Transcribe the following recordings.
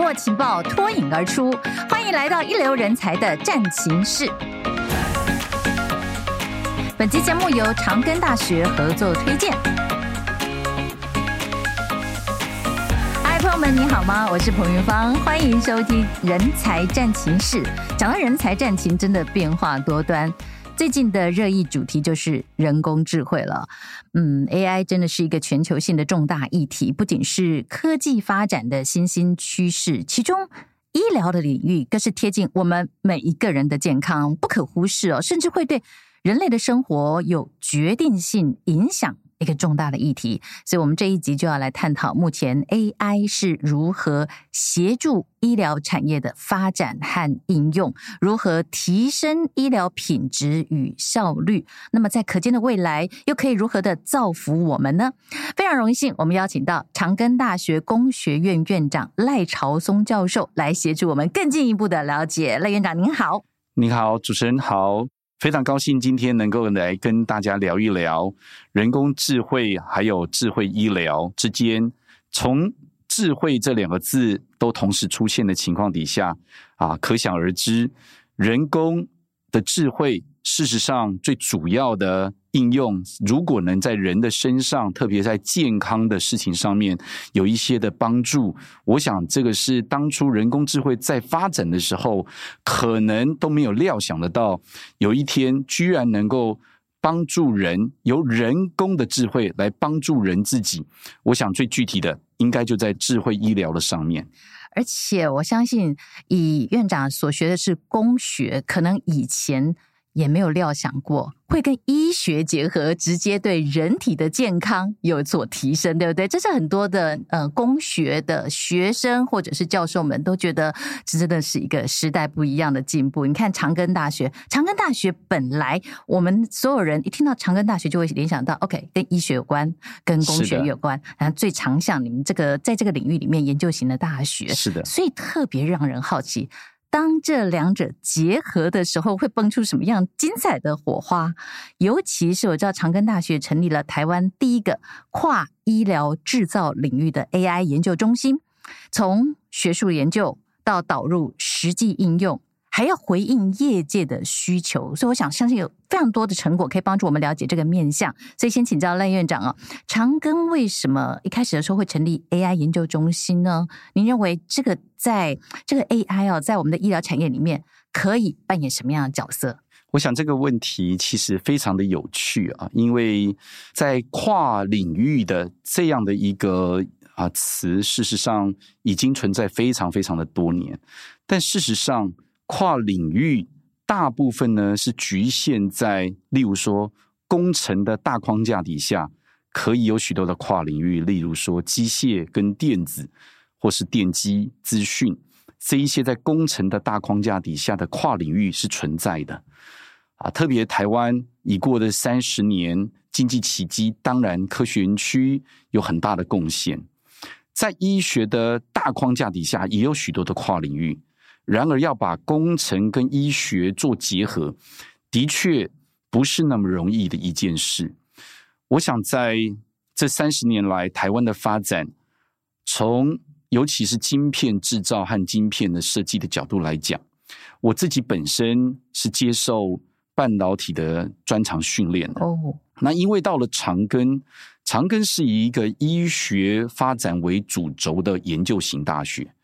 握情报脱颖而出。欢迎来到一流人才的战情室。本期节目由长庚大学合作推荐。嗨，朋友们，你好吗？我是彭云芳，欢迎收听《人才战情室》。讲到人才战情，真的变化多端。最近的热议主题就是人工智慧了。嗯，AI 真的是一个全球性的重大议题，不仅是科技发展的新兴趋势，其中医疗的领域更是贴近我们每一个人的健康，不可忽视哦，甚至会对人类的生活有决定性影响。一个重大的议题，所以我们这一集就要来探讨目前 AI 是如何协助医疗产业的发展和应用，如何提升医疗品质与效率。那么在可见的未来，又可以如何的造福我们呢？非常荣幸，我们邀请到长庚大学工学院院长赖朝松教授来协助我们更进一步的了解。赖院长您好，您好，主持人好。非常高兴今天能够来跟大家聊一聊人工智慧还有智慧医疗之间，从智慧这两个字都同时出现的情况底下，啊，可想而知，人工的智慧事实上最主要的。应用如果能在人的身上，特别在健康的事情上面有一些的帮助，我想这个是当初人工智慧在发展的时候，可能都没有料想得到，有一天居然能够帮助人，由人工的智慧来帮助人自己。我想最具体的应该就在智慧医疗的上面。而且我相信，以院长所学的是工学，可能以前也没有料想过。会跟医学结合，直接对人体的健康有所提升，对不对？这是很多的呃工学的学生或者是教授们都觉得，这真的是一个时代不一样的进步。你看长庚大学，长庚大学本来我们所有人一听到长庚大学就会联想到，OK，跟医学有关，跟工学有关，然后最常向你们这个在这个领域里面研究型的大学，是的，所以特别让人好奇。当这两者结合的时候，会蹦出什么样精彩的火花？尤其是我知道长庚大学成立了台湾第一个跨医疗制造领域的 AI 研究中心，从学术研究到导入实际应用。还要回应业界的需求，所以我想相信有非常多的成果可以帮助我们了解这个面向。所以先请教赖院长啊，长庚为什么一开始的时候会成立 AI 研究中心呢？您认为这个在这个 AI 啊，在我们的医疗产业里面可以扮演什么样的角色？我想这个问题其实非常的有趣啊，因为在跨领域的这样的一个啊词，事实上已经存在非常非常的多年，但事实上。跨领域大部分呢是局限在，例如说工程的大框架底下，可以有许多的跨领域，例如说机械跟电子，或是电机资讯，这一些在工程的大框架底下的跨领域是存在的。啊，特别台湾已过的三十年经济奇迹，当然科学园区有很大的贡献，在医学的大框架底下，也有许多的跨领域。然而，要把工程跟医学做结合，的确不是那么容易的一件事。我想，在这三十年来，台湾的发展，从尤其是晶片制造和晶片的设计的角度来讲，我自己本身是接受半导体的专长训练的。哦，那因为到了长庚，长庚是以一个医学发展为主轴的研究型大学。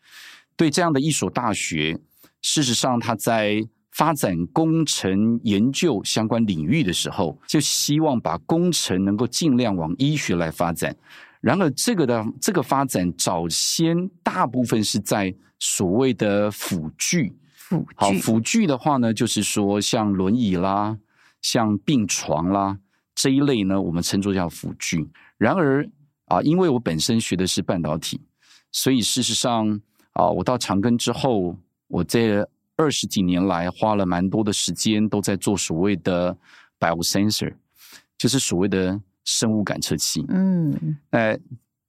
对这样的一所大学，事实上，他在发展工程研究相关领域的时候，就希望把工程能够尽量往医学来发展。然而，这个的这个发展早先大部分是在所谓的辅具。辅具。好，辅具的话呢，就是说像轮椅啦、像病床啦这一类呢，我们称作叫辅具。然而啊，因为我本身学的是半导体，所以事实上。啊，我到长庚之后，我这二十几年来花了蛮多的时间，都在做所谓的 biosensor，就是所谓的生物感测器。嗯，呃，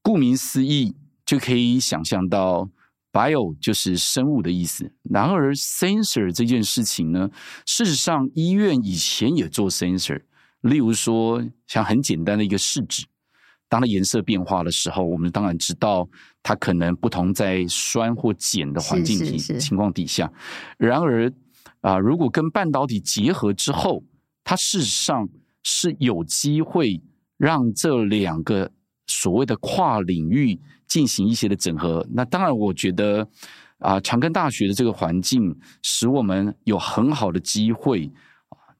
顾名思义，就可以想象到 bio 就是生物的意思。然而 sensor 这件事情呢，事实上医院以前也做 sensor，例如说像很简单的一个试纸，当它颜色变化的时候，我们当然知道它可能不同在酸或碱的环境体情况底下。然而啊、呃，如果跟半导体结合之后，它事实上是有机会让这两个所谓的跨领域进行一些的整合。那当然，我觉得啊、呃，长庚大学的这个环境使我们有很好的机会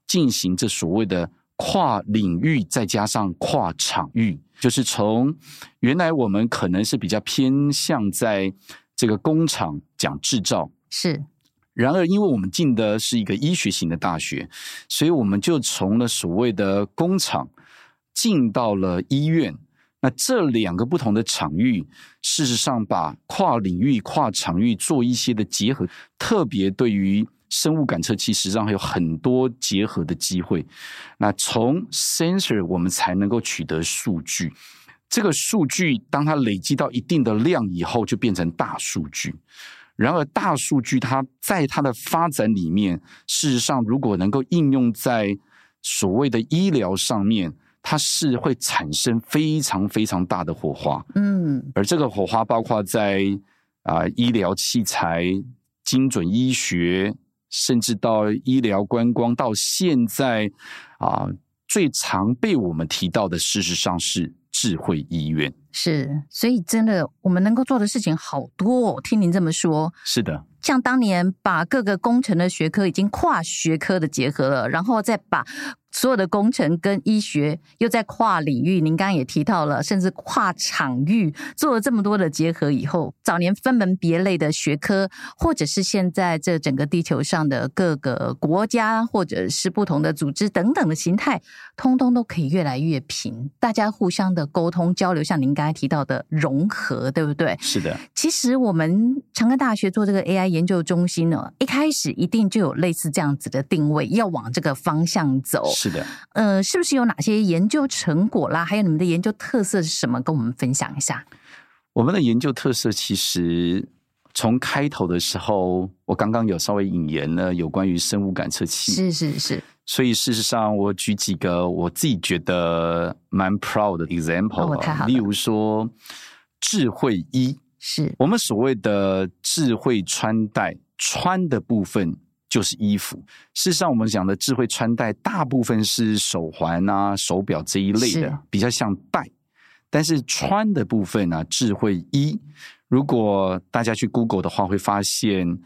进行这所谓的跨领域，再加上跨场域。就是从原来我们可能是比较偏向在这个工厂讲制造，是。然而，因为我们进的是一个医学型的大学，所以我们就从了所谓的工厂进到了医院。那这两个不同的场域，事实上把跨领域、跨场域做一些的结合，特别对于。生物感测器实际上还有很多结合的机会。那从 sensor 我们才能够取得数据，这个数据当它累积到一定的量以后，就变成大数据。然而，大数据它在它的发展里面，事实上如果能够应用在所谓的医疗上面，它是会产生非常非常大的火花。嗯，而这个火花包括在啊、呃、医疗器材、精准医学。甚至到医疗观光，到现在啊，最常被我们提到的，事实上是智慧医院。是，所以真的，我们能够做的事情好多哦。听您这么说，是的，像当年把各个工程的学科已经跨学科的结合了，然后再把。所有的工程跟医学又在跨领域，您刚刚也提到了，甚至跨场域做了这么多的结合以后，早年分门别类的学科，或者是现在这整个地球上的各个国家或者是不同的组织等等的形态，通通都可以越来越平，大家互相的沟通交流，像您刚才提到的融合，对不对？是的。其实我们长庚大学做这个 AI 研究中心呢，一开始一定就有类似这样子的定位，要往这个方向走。是的，呃，是不是有哪些研究成果啦？还有你们的研究特色是什么？跟我们分享一下。我们的研究特色其实从开头的时候，我刚刚有稍微引言了有关于生物感测器。是是是。所以事实上，我举几个我自己觉得蛮 proud 的 example，哦，例如说智慧衣，是我们所谓的智慧穿戴，穿的部分。就是衣服。事实上，我们讲的智慧穿戴，大部分是手环啊、手表这一类的，比较像戴。但是穿的部分呢、啊，智慧衣。如果大家去 Google 的话，会发现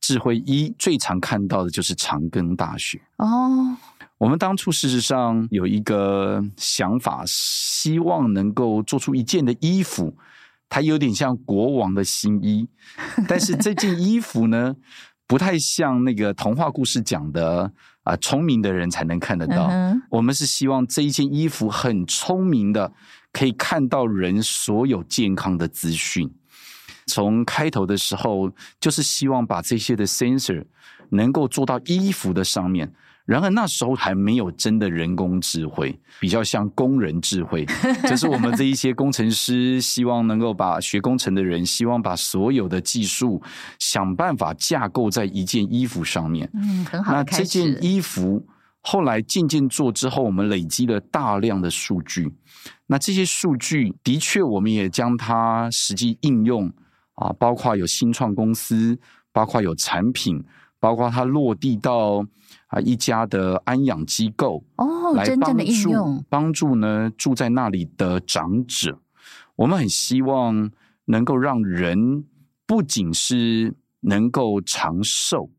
智慧衣最常看到的就是长庚大学。哦，我们当初事实上有一个想法，希望能够做出一件的衣服，它有点像国王的新衣，但是这件衣服呢，不太像那个童话故事讲的啊，聪明的人才能看得到。Uh-huh. 我们是希望这一件衣服很聪明的，可以看到人所有健康的资讯。从开头的时候，就是希望把这些的 sensor 能够做到衣服的上面。然而那时候还没有真的人工智慧，比较像工人智慧。就是我们这一些工程师希望能够把学工程的人，希望把所有的技术想办法架构在一件衣服上面。嗯，很好。那这件衣服后来渐渐做之后，我们累积了大量的数据。那这些数据的确，我们也将它实际应用啊，包括有新创公司，包括有产品，包括它落地到。啊，一家的安养机构哦，真正的应用，帮助呢住在那里的长者。我们很希望能够让人不仅是能够长寿，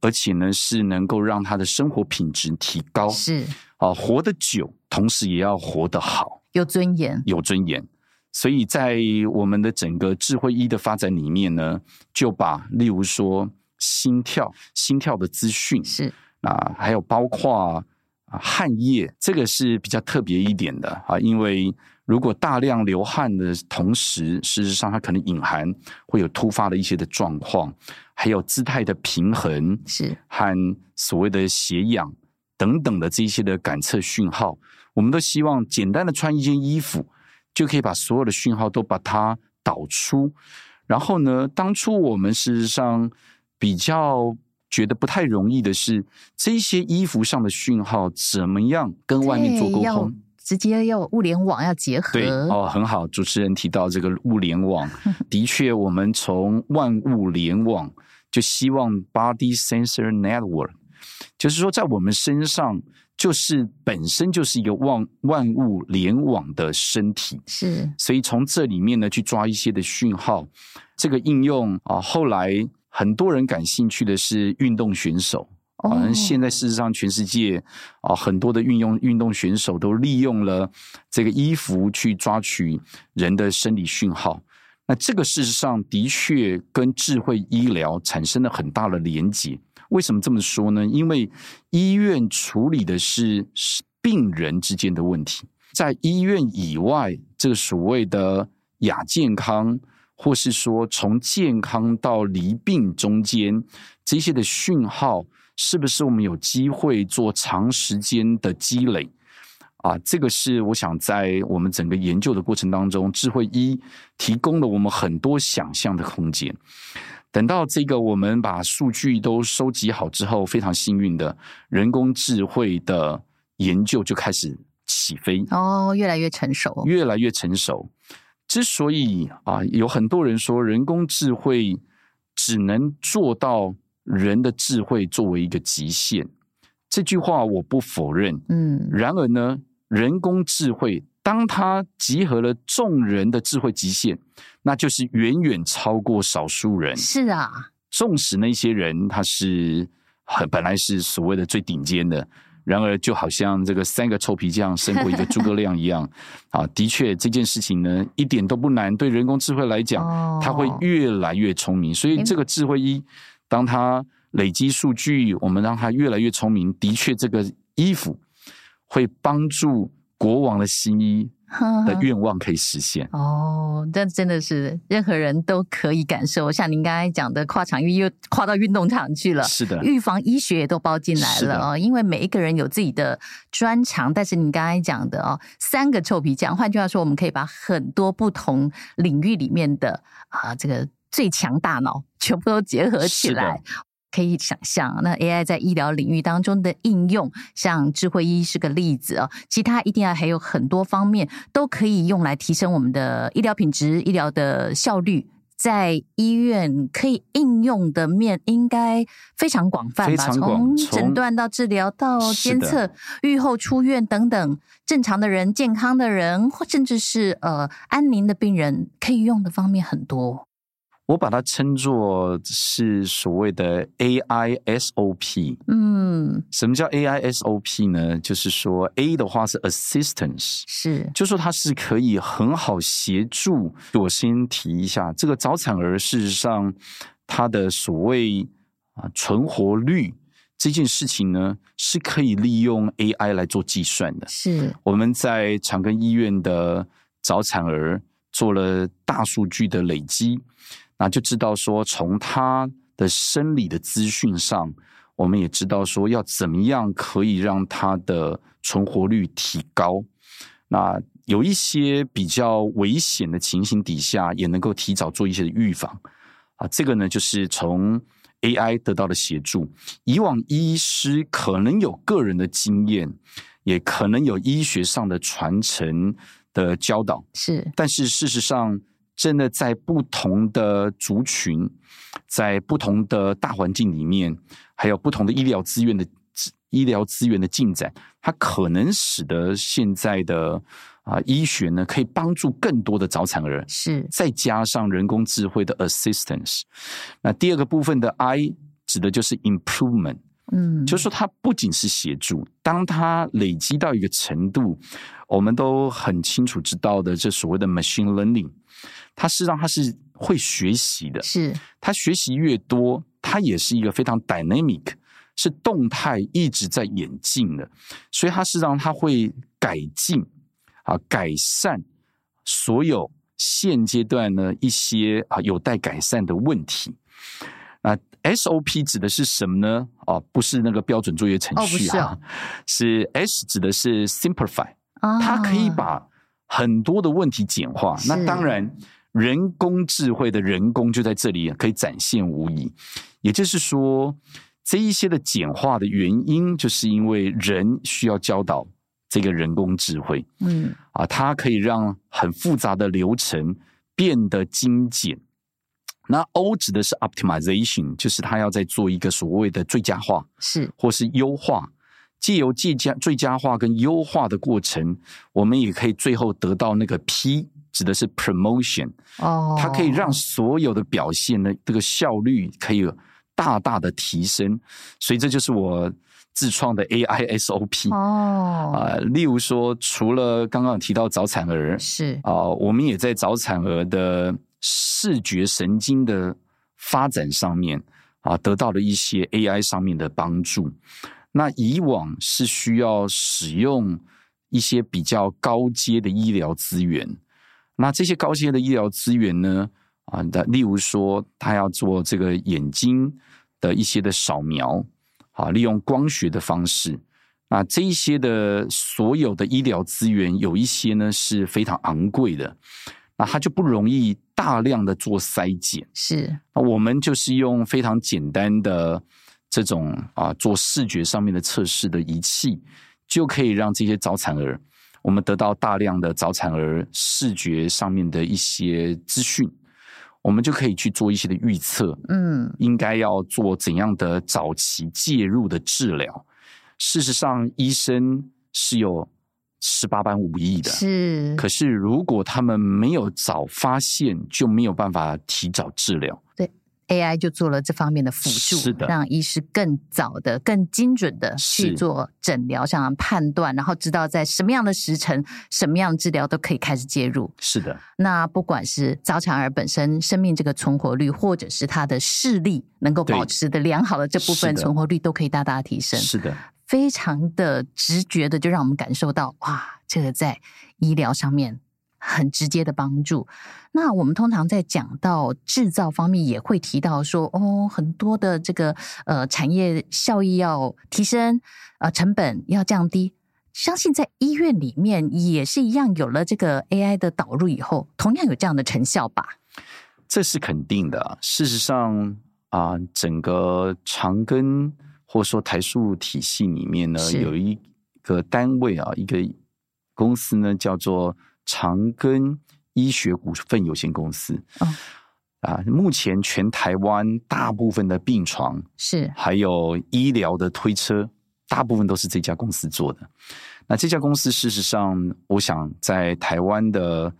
而且呢是能够让他的生活品质提高。是啊，活得久，同时也要活得好，有尊严，有尊严。所以在我们的整个智慧医的发展里面呢，就把例如说心跳、心跳的资讯。是。啊，还有包括啊汗液，这个是比较特别一点的啊，因为如果大量流汗的同时，事实上它可能隐含会有突发的一些的状况，还有姿态的平衡是。和所谓的血氧等等的这一些的感测讯号，我们都希望简单的穿一件衣服就可以把所有的讯号都把它导出，然后呢，当初我们事实上比较。觉得不太容易的是，这些衣服上的讯号怎么样跟外面做沟通？直接要物联网要结合。对哦，很好，主持人提到这个物联网，的确，我们从万物联网就希望 body sensor network，就是说在我们身上。就是本身就是一个万万物联网的身体，是，所以从这里面呢去抓一些的讯号，这个应用啊，后来很多人感兴趣的是运动选手，好像现在事实上全世界啊很多的运用运动选手都利用了这个衣服去抓取人的生理讯号，那这个事实上的确跟智慧医疗产生了很大的连结。为什么这么说呢？因为医院处理的是病人之间的问题，在医院以外，这个所谓的亚健康，或是说从健康到离病中间这些的讯号，是不是我们有机会做长时间的积累？啊，这个是我想在我们整个研究的过程当中，智慧一提供了我们很多想象的空间。等到这个我们把数据都收集好之后，非常幸运的人工智慧的研究就开始起飞哦，越来越成熟，越来越成熟。之所以啊，有很多人说人工智慧只能做到人的智慧作为一个极限，这句话我不否认。嗯，然而呢，人工智慧。当它集合了众人的智慧极限，那就是远远超过少数人。是啊，纵使那些人他是很本来是所谓的最顶尖的，然而就好像这个三个臭皮匠胜过一个诸葛亮一样 啊！的确，这件事情呢一点都不难。对人工智慧来讲，它会越来越聪明。所以这个智慧一，当它累积数据，我们让它越来越聪明，的确，这个衣服会帮助。国王的新衣 的愿望可以实现哦，这真的是任何人都可以感受。像您刚才讲的，跨场域又跨到运动场去了，是的，预防医学也都包进来了哦。因为每一个人有自己的专长，但是你刚才讲的哦，三个臭皮匠，换句话说，我们可以把很多不同领域里面的啊，这个最强大脑全部都结合起来。可以想象，那 AI 在医疗领域当中的应用，像智慧医是个例子哦。其他一定要还有很多方面都可以用来提升我们的医疗品质、医疗的效率。在医院可以应用的面应该非常广泛吧？从诊断到治疗到监测、愈后出院等等，正常的人、健康的人，或甚至是呃安宁的病人，可以用的方面很多。我把它称作是所谓的 AI SOP。嗯，什么叫 AI SOP 呢？就是说 A 的话是 assistance，是，就说它是可以很好协助。我先提一下，这个早产儿事实上它的所谓啊存活率这件事情呢，是可以利用 AI 来做计算的。是，我们在长庚医院的早产儿做了大数据的累积。那就知道说，从他的生理的资讯上，我们也知道说要怎么样可以让他的存活率提高。那有一些比较危险的情形底下，也能够提早做一些的预防。啊，这个呢，就是从 AI 得到的协助。以往医师可能有个人的经验，也可能有医学上的传承的教导，是，但是事实上。真的在不同的族群，在不同的大环境里面，还有不同的医疗资源的医疗资源的进展，它可能使得现在的啊医学呢，可以帮助更多的早产儿。是，再加上人工智慧的 assistance。那第二个部分的 I 指的就是 improvement，嗯，就是说它不仅是协助，当它累积到一个程度，我们都很清楚知道的，这所谓的 machine learning。它是让它是会学习的，是它学习越多，它也是一个非常 dynamic，是动态一直在演进的，所以它是让它会改进啊，改善所有现阶段呢一些啊有待改善的问题。啊，SOP 指的是什么呢？哦，不是那个标准作业程序啊，哦、是，是 S 指的是 simplify，它可以把很多的问题简化。那当然。人工智慧的人工就在这里可以展现无疑，也就是说，这一些的简化的原因，就是因为人需要教导这个人工智慧，嗯，啊，它可以让很复杂的流程变得精简。那 O 指的是 optimization，就是它要在做一个所谓的最佳化，是或是优化。借由最佳最佳化跟优化的过程，我们也可以最后得到那个 P，指的是 promotion。哦，它可以让所有的表现呢，这个效率可以大大的提升。所以这就是我自创的 AI SOP。哦，啊、呃，例如说，除了刚刚提到早产儿，是啊、呃，我们也在早产儿的视觉神经的发展上面啊、得到了一些 AI 上面的帮助。那以往是需要使用一些比较高阶的医疗资源，那这些高阶的医疗资源呢，啊，的例如说，他要做这个眼睛的一些的扫描，啊，利用光学的方式，啊，这一些的所有的医疗资源，有一些呢是非常昂贵的，那它就不容易大量的做筛检，是，那我们就是用非常简单的。这种啊，做视觉上面的测试的仪器，就可以让这些早产儿，我们得到大量的早产儿视觉上面的一些资讯，我们就可以去做一些的预测，嗯，应该要做怎样的早期介入的治疗。事实上，医生是有十八般武艺的，是。可是如果他们没有早发现，就没有办法提早治疗。对。AI 就做了这方面的辅助，是的，让医师更早的、更精准的去做诊疗上的判断，然后知道在什么样的时辰、什么样的治疗都可以开始介入。是的，那不管是早产儿本身生命这个存活率，或者是他的视力能够保持的良好的这部分存活率，都可以大大提升。是的，非常的直觉的，就让我们感受到哇，这个在医疗上面。很直接的帮助。那我们通常在讲到制造方面，也会提到说，哦，很多的这个呃产业效益要提升，呃，成本要降低。相信在医院里面也是一样，有了这个 AI 的导入以后，同样有这样的成效吧？这是肯定的。事实上啊、整个长庚或者说台塑体系里面呢，有一个单位啊，一个公司呢，叫做。长庚医学股份有限公司，哦，啊，目前全台湾大部分的病床是，还有医疗的推车，大部分都是这家公司做的。那这家公司事实上，我想在台湾的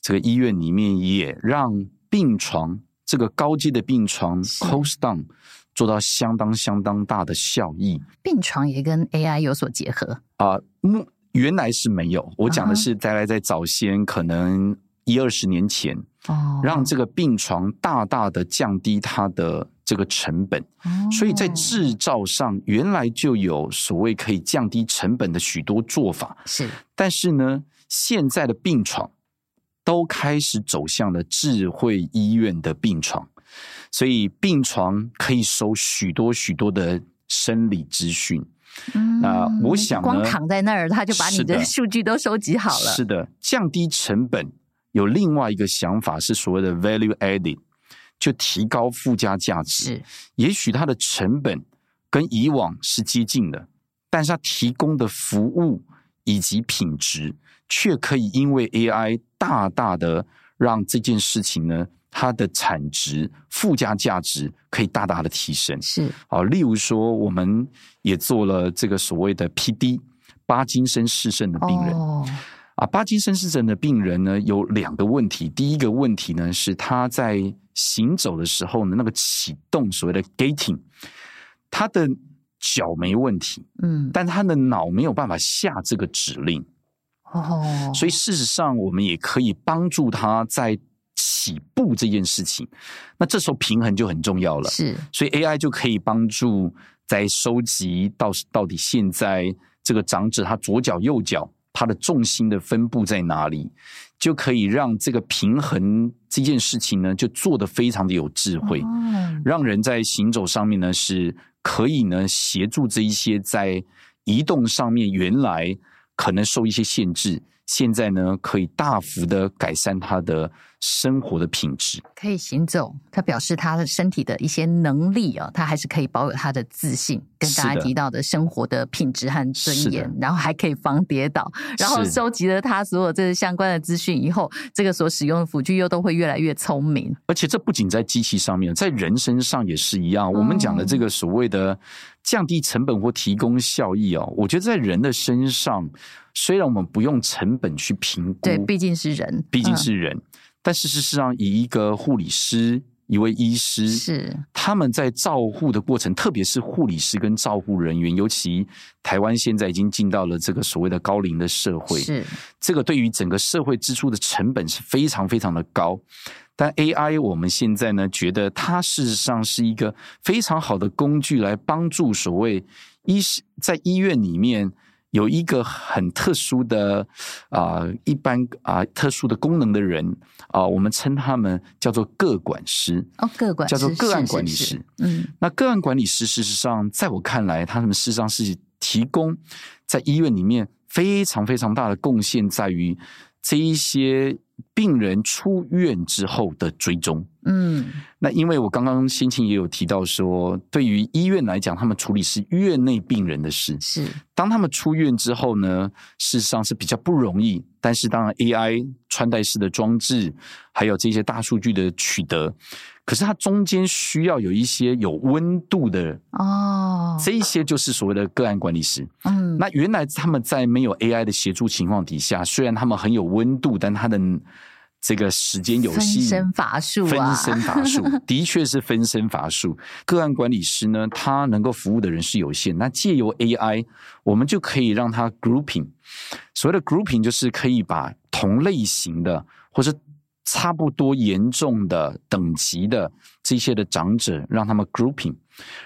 这个医院里面，也让病床这个高阶的病床 cost down 做到相当相当大的效益。病床也跟 AI 有所结合。啊，目。原来是没有，我讲的是大概在早先，可能一二十年前，哦，让这个病床大大的降低它的这个成本，所以在制造上原来就有所谓可以降低成本的许多做法，是，但是呢，现在的病床都开始走向了智慧医院的病床，所以病床可以收许多许多的生理资讯。嗯，那我想，光躺在那儿，他就把你的 数据都收集好了。是的，降低成本有另外一个想法是所谓的 value added，就提高附加价值。是，也许它的成本跟以往是接近的，但是它提供的服务以及品质，却可以因为 AI 大大的让这件事情呢。它的产值、附加价值可以大大的提升。是啊，例如说，我们也做了这个所谓的 PD，帕金森氏症的病人。哦，啊，帕金森氏症的病人呢，有两个问题。第一个问题呢，是他在行走的时候呢，那个启动所谓的 gating，他的脚没问题，嗯，但他的脑没有办法下这个指令。哦，所以事实上，我们也可以帮助他在。起步这件事情，那这时候平衡就很重要了。是，所以 AI 就可以帮助在收集到到底现在这个长者他左脚右脚他的重心的分布在哪里，就可以让这个平衡这件事情呢，就做得非常的有智慧，哦，让人在行走上面呢是可以呢协助这一些在移动上面原来可能受一些限制。现在呢可以大幅的改善他的生活的品质，可以行走。他表示他的身体的一些能力啊，他还是可以保有他的自信，跟大家提到的生活的品质和尊严，然后还可以防跌倒。然后收集了他所有这些相关的资讯以后，这个所使用的辅具又都会越来越聪明。而且这不仅在机器上面，在人身上也是一样。我们讲的这个所谓的降低成本或提供效益哦，我觉得在人的身上，虽然我们不用成本去评估，对，毕竟是人，毕竟是人。嗯但事实上，以一个护理师、一位医师，是他们在照护的过程，特别是护理师跟照护人员，尤其台湾现在已经进到了这个所谓的高龄的社会，是这个对于整个社会支出的成本是非常非常的高。但 AI 我们现在呢，觉得它事实上是一个非常好的工具，来帮助所谓医师在医院里面。有一个很特殊的啊、呃，一般啊、呃、特殊的功能的人啊、呃，我们称他们叫做个管师哦，个管师叫做个案管理师。是是是嗯，那个案管理师事实上，在我看来，他们事实上是提供在医院里面非常非常大的贡献，在于这一些病人出院之后的追踪。嗯，那因为我刚刚先前也有提到说，对于医院来讲，他们处理是院内病人的事。是，当他们出院之后呢，事实上是比较不容易。但是当然，AI 穿戴式的装置，还有这些大数据的取得，可是它中间需要有一些有温度的哦，这一些就是所谓的个案管理师。嗯，那原来他们在没有 AI 的协助情况底下，虽然他们很有温度，但他的。这个时间有限，分身乏术啊，分身乏术，的确是分身乏术。个案管理师呢，他能够服务的人是有限。那借由 AI，我们就可以让他 grouping。所谓的 grouping，就是可以把同类型的，或是差不多严重的等级的这些的长者，让他们 grouping。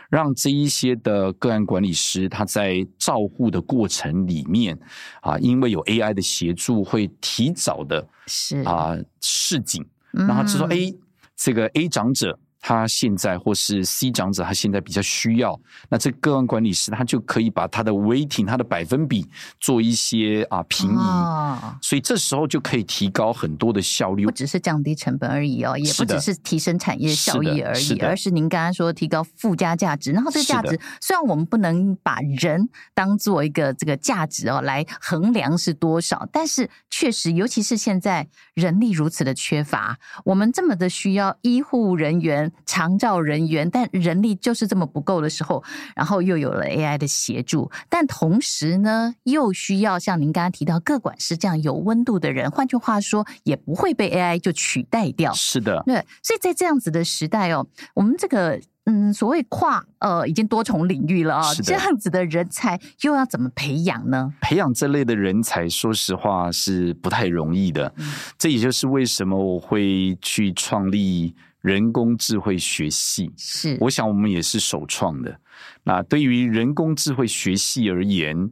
让这一些的个案管理师，他在照护的过程里面啊，因为有 AI 的协助，会提早的是啊示警，让他知道，哎，这个 A 长者。他现在或是 C 长者，他现在比较需要，那这个案管理师他就可以把他的 weighting，他的百分比做一些啊平移，哦，所以这时候就可以提高很多的效率，不只是降低成本而已哦，也不只是提升产业效益而已，是而是您刚刚说提高附加价值。然后这个价值虽然我们不能把人当做一个这个价值哦来衡量是多少，但是确实，尤其是现在人力如此的缺乏，我们这么的需要医护人员。长照人员，但人力就是这么不够的时候，然后又有了 AI 的协助，但同时呢，又需要像您刚刚提到各管师这样有温度的人，换句话说，也不会被 AI 就取代掉。是的，对，所以在这样子的时代哦，我们这个嗯，所谓跨呃，已经多重领域了啊、哦，这样子的人才又要怎么培养呢？培养这类的人才，说实话是不太容易的。嗯、这也就是为什么我会去创立。人工智慧学系是，我想我们也是首创的。那对于人工智慧学系而言，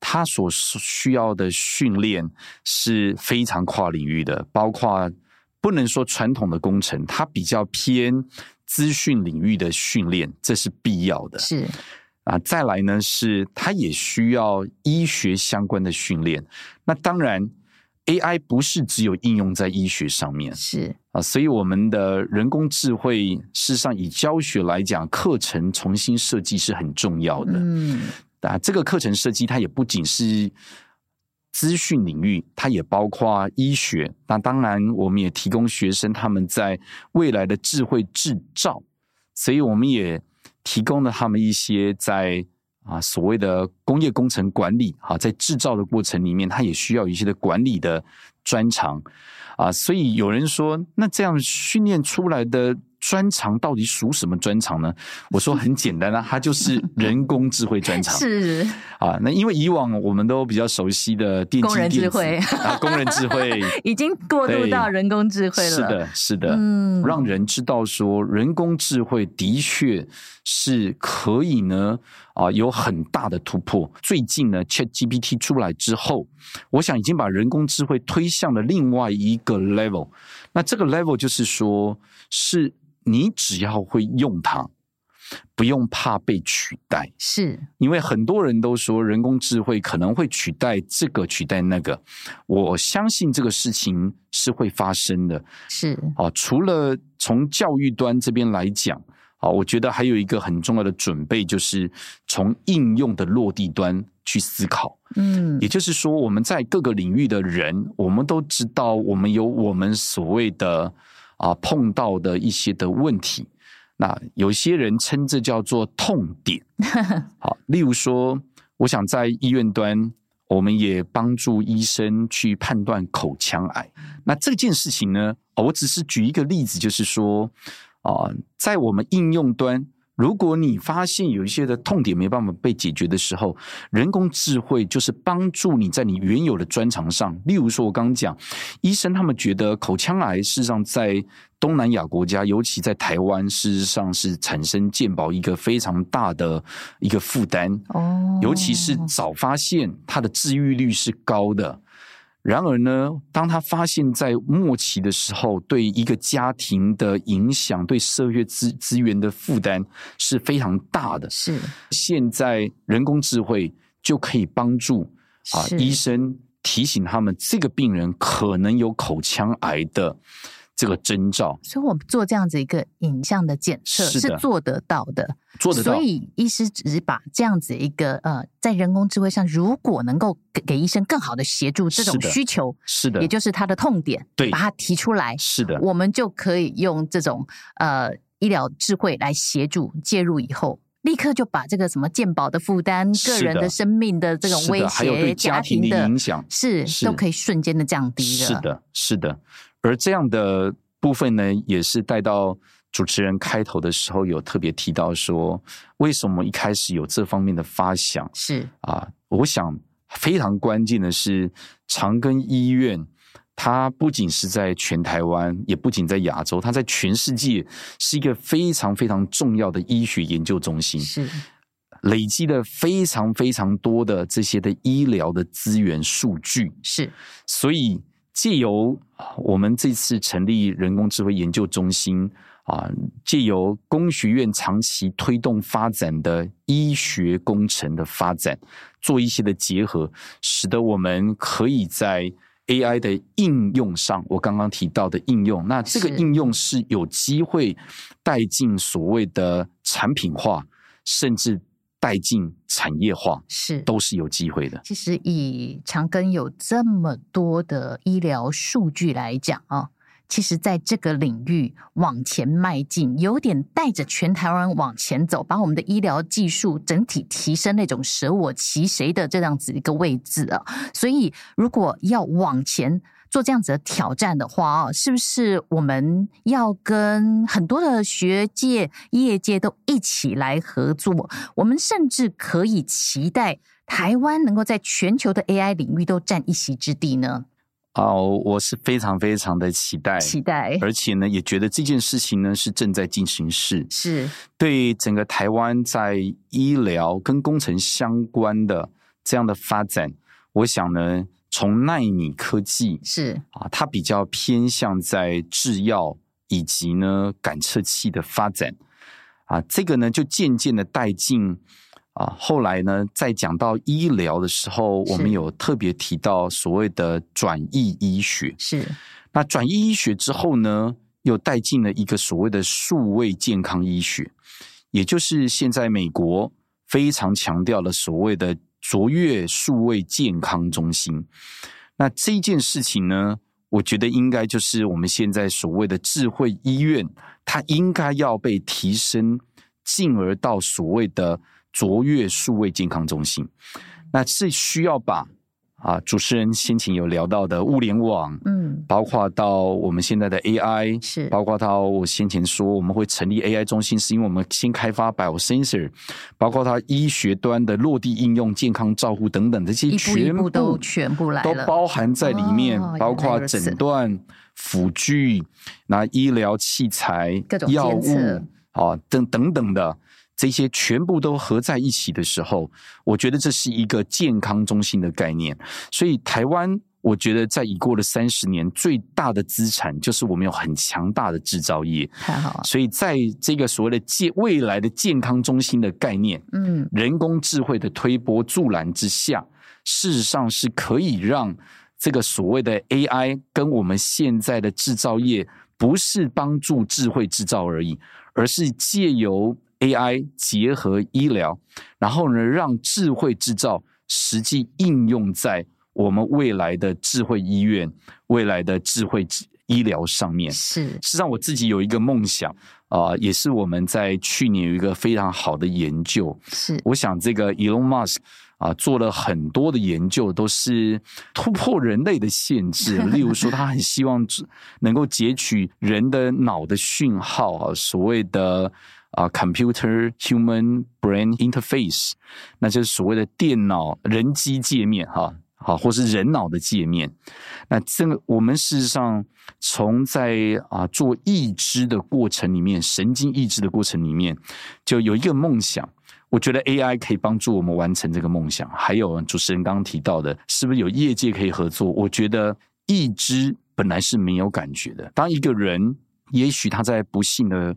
它所需要的训练是非常跨领域的，包括不能说传统的工程，它比较偏资讯领域的训练，这是必要的。是啊，再来呢是它也需要医学相关的训练。那当然。AI 不是只有应用在医学上面，是啊，所以我们的人工智慧，事实上以教学来讲，课程重新设计是很重要的。嗯，啊，这个课程设计它也不仅是资讯领域，它也包括医学。那当然，我们也提供学生他们在未来的智慧制造，所以我们也提供了他们一些在。啊，所谓的工业工程管理，哈，在制造的过程里面，它也需要一些的管理的专长，啊，所以有人说，那这样训练出来的。专长到底属什么专长呢？我说很简单啊，它就是人工智慧专长。是啊，那因为以往我们都比较熟悉的电人智慧啊，工人智慧 已经过渡到人工智慧了。是的，是的，嗯，让人知道说人工智慧的确是可以呢啊，有很大的突破。最近呢，ChatGPT 出来之后，我想已经把人工智慧推向了另外一个 level。那这个 level 就是说，是。你只要会用它，不用怕被取代，是因为很多人都说人工智慧可能会取代这个取代那个，我相信这个事情是会发生的。是啊，除了从教育端这边来讲，啊，我觉得还有一个很重要的准备，就是从应用的落地端去思考。嗯，也就是说，我们在各个领域的人，我们都知道，我们有我们所谓的啊碰到的一些的问题。那有些人称这叫做痛点，好，例如说，我想在医院端，我们也帮助医生去判断口腔癌。那这件事情呢，我只是举一个例子，就是说，啊，在我们应用端。如果你发现有一些的痛点没办法被解决的时候，人工智慧就是帮助你在你原有的专长上。例如说，我刚刚讲，医生他们觉得口腔癌事实上在东南亚国家，尤其在台湾，事实上是产生健保一个非常大的一个负担。哦，尤其是早发现，它的治愈率是高的。然而呢，当他发现，在末期的时候，对一个家庭的影响，对社会资资源的负担是非常大的。是，现在人工智慧就可以帮助啊医生提醒他们，这个病人可能有口腔癌的。这个征兆，所以我们做这样子一个影像的检测是，是做得到的，做得到。所以医师只是把这样子一个呃，在人工智慧上，如果能够给给医生更好的协助，这种需求是的，也就是他的痛点，对，把它提出来，是的，我们就可以用这种呃医疗智慧来协助介入以后，立刻就把这个什么健保的负担、个人的生命的这种威胁、家庭的影响，是，是都可以瞬间的降低了。是的，是的。而这样的部分呢，也是带到主持人开头的时候有特别提到说，为什么一开始有这方面的发想？是啊，我想非常关键的是，长庚医院它不仅是在全台湾，也不仅在亚洲，它在全世界是一个非常非常重要的医学研究中心，是累积了非常非常多的这些的医疗的资源数据，是所以。借由我们这次成立人工智慧研究中心啊，借由工学院长期推动发展的医学工程的发展，做一些的结合，使得我们可以在 AI 的应用上，我刚刚提到的应用，那这个应用是有机会带进所谓的产品化，甚至。带进产业化是都是有机会的。其实以长庚有这么多的医疗数据来讲啊，其实在这个领域往前迈进，有点带着全台湾往前走，把我们的医疗技术整体提升那种舍我其谁的这样子一个位置啊。所以如果要往前。做这样子的挑战的话啊，是不是我们要跟很多的学界、业界都一起来合作？我们甚至可以期待台湾能够在全球的 AI 领域都占一席之地呢？哦，我是非常非常的期待，期待，而且呢，也觉得这件事情呢是正在进行式，是对整个台湾在医疗跟工程相关的这样的发展，我想呢。从奈米科技是啊，它比较偏向在制药以及呢感测器的发展啊，这个呢就渐渐的带进啊，后来呢在讲到医疗的时候，我们有特别提到所谓的转移医学是。那转移医学之后呢，又带进了一个所谓的数位健康医学，也就是现在美国非常强调的所谓的。卓越数位健康中心，那这件事情呢，我觉得应该就是我们现在所谓的智慧医院，它应该要被提升，进而到所谓的卓越数位健康中心，那是需要把。啊，主持人先前有聊到的物联网，嗯，包括到我们现在的 AI，是包括到我先前说我们会成立 AI 中心，是因为我们先开发 Biosensor，包括它医学端的落地应用、健康照护等等这些，全部，都全部来了，都包含在里面，哦、包括诊断辅具、那医疗器材、各种药物啊等等等的。这些全部都合在一起的时候，我觉得这是一个健康中心的概念。所以台湾我觉得在已过的三十年，最大的资产就是我们有很强大的制造业。太好了。所以在这个所谓的健未来的健康中心的概念，嗯，人工智慧的推波助澜之下，事实上是可以让这个所谓的 AI 跟我们现在的制造业，不是帮助智慧制造而已，而是借由 AI 结合医疗，然后呢，让智慧制造实际应用在。我们未来的智慧医院，未来的智慧医疗上面，是实际上我自己有一个梦想啊、呃，也是我们在去年有一个非常好的研究。是，我想这个 Elon Musk 啊、呃，做了很多的研究，都是突破人类的限制。例如说，他很希望能够截取人的脑的讯号啊，所谓的啊、呃、Computer Human Brain Interface，那就是所谓的电脑人机界面哈。好，或是人脑的界面，那这个我们事实上从在啊做义肢的过程里面，神经义肢的过程里面，就有一个梦想。我觉得 AI 可以帮助我们完成这个梦想。还有主持人刚刚提到的，是不是有业界可以合作？我觉得义肢本来是没有感觉的。当一个人也许他在不幸的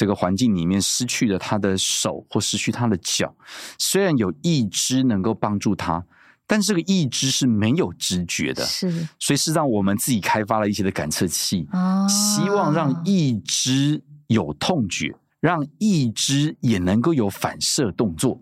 这个环境里面失去了他的手或失去他的脚，虽然有义肢能够帮助他。但这个义肢是没有知觉的，是，所以是让我们自己开发了一些的感测器，哦，希望让义肢有痛觉，让义肢也能够有反射动作。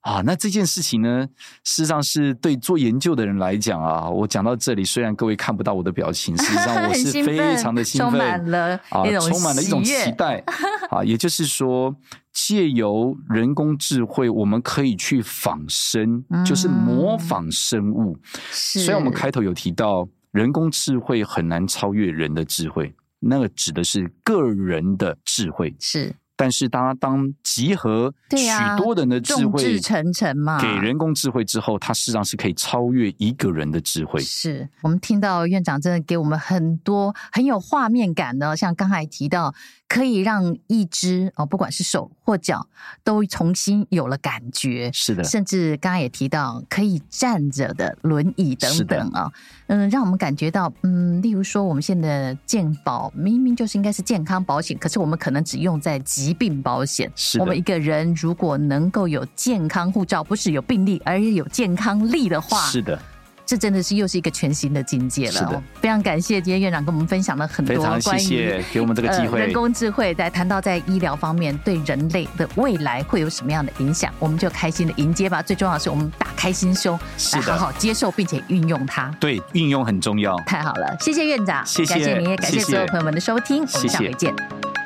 啊，那这件事情呢，事实上是对做研究的人来讲啊，我讲到这里，虽然各位看不到我的表情，实际上我 是非常的兴奋，充满了啊，充满了一种期待 啊，也就是说，借由人工智慧，我们可以去仿生，就是模仿生物。虽然我们开头有提到，人工智慧很难超越人的智慧，那个指的是个人的智慧，是。但是，当他当集合许多人的智慧，成城嘛，给人工智慧之后，它事实际上是可以超越一个人的智慧。是我们听到院长真的给我们很多很有画面感的，像刚才提到。可以让一只哦，不管是手或脚，都重新有了感觉。是的，甚至刚刚也提到可以站着的轮椅等等啊，嗯，让我们感觉到，嗯，例如说我们现在的健保明明就是应该是健康保险，可是我们可能只用在疾病保险。是的，我们一个人如果能够有健康护照，不是有病历，而有健康力的话，是的。这真的是又是一个全新的境界了。是的，非常感谢今天院长跟我们分享了很多关于谢谢给我们这个机会、呃、人工智慧，在谈到在医疗方面对人类的未来会有什么样的影响，我们就开心的迎接吧。最重要的是，我们打开心胸，来好好接受并且运用它。对，运用很重要。太好了，谢谢院长，谢谢，感谢您，也感谢所有朋友们的收听，谢谢，我们下回见。